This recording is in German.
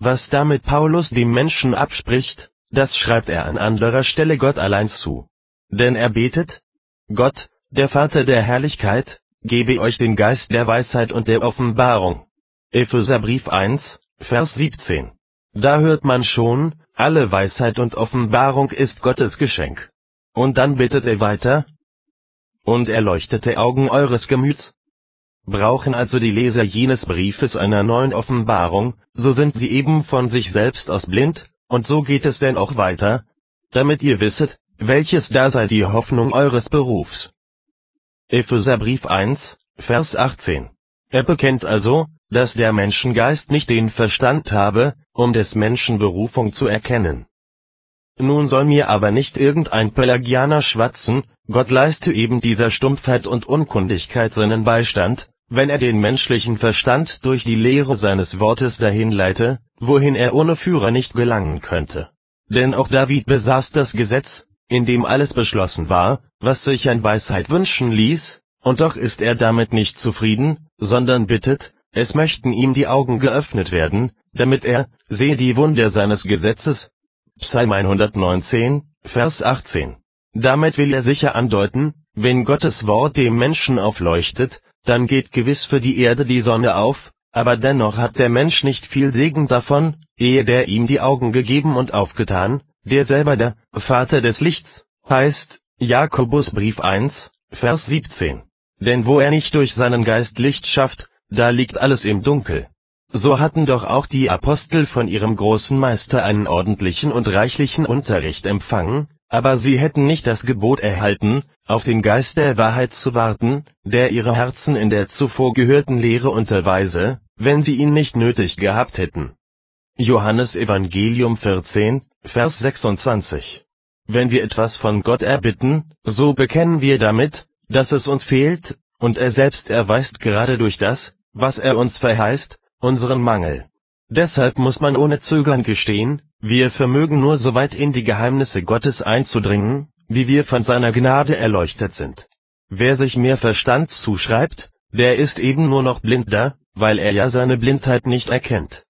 was damit Paulus dem Menschen abspricht, das schreibt er an anderer Stelle Gott allein zu. Denn er betet, Gott, der Vater der Herrlichkeit, gebe euch den Geist der Weisheit und der Offenbarung. Epheserbrief 1, Vers 17. Da hört man schon, alle Weisheit und Offenbarung ist Gottes Geschenk. Und dann bittet er weiter, und erleuchtete Augen eures Gemüts. Brauchen also die Leser jenes Briefes einer neuen Offenbarung, so sind sie eben von sich selbst aus blind, und so geht es denn auch weiter, damit ihr wisset, welches da sei die Hoffnung eures Berufs. Epheserbrief 1, Vers 18. Er bekennt also, dass der Menschengeist nicht den Verstand habe, um des Menschen Berufung zu erkennen. Nun soll mir aber nicht irgendein Pelagianer schwatzen, Gott leiste eben dieser Stumpfheit und Unkundigkeit seinen Beistand, wenn er den menschlichen Verstand durch die Lehre seines Wortes dahin leite, wohin er ohne Führer nicht gelangen könnte. Denn auch David besaß das Gesetz, in dem alles beschlossen war, was sich an Weisheit wünschen ließ, und doch ist er damit nicht zufrieden, sondern bittet, es möchten ihm die Augen geöffnet werden, damit er, sehe die Wunder seines Gesetzes. Psalm 119, Vers 18. Damit will er sicher andeuten, wenn Gottes Wort dem Menschen aufleuchtet, dann geht gewiss für die Erde die Sonne auf, aber dennoch hat der Mensch nicht viel Segen davon, ehe der ihm die Augen gegeben und aufgetan, der selber der Vater des Lichts heißt, Jakobusbrief 1, Vers 17. Denn wo er nicht durch seinen Geist Licht schafft, da liegt alles im Dunkel. So hatten doch auch die Apostel von ihrem großen Meister einen ordentlichen und reichlichen Unterricht empfangen, aber sie hätten nicht das Gebot erhalten, auf den Geist der Wahrheit zu warten, der ihre Herzen in der zuvor gehörten Lehre unterweise, wenn sie ihn nicht nötig gehabt hätten. Johannes Evangelium 14, Vers 26. Wenn wir etwas von Gott erbitten, so bekennen wir damit, dass es uns fehlt, und er selbst erweist gerade durch das, was er uns verheißt, unseren Mangel. Deshalb muss man ohne Zögern gestehen, wir vermögen nur so weit in die Geheimnisse Gottes einzudringen, wie wir von seiner Gnade erleuchtet sind. Wer sich mehr Verstand zuschreibt, der ist eben nur noch blind da, weil er ja seine Blindheit nicht erkennt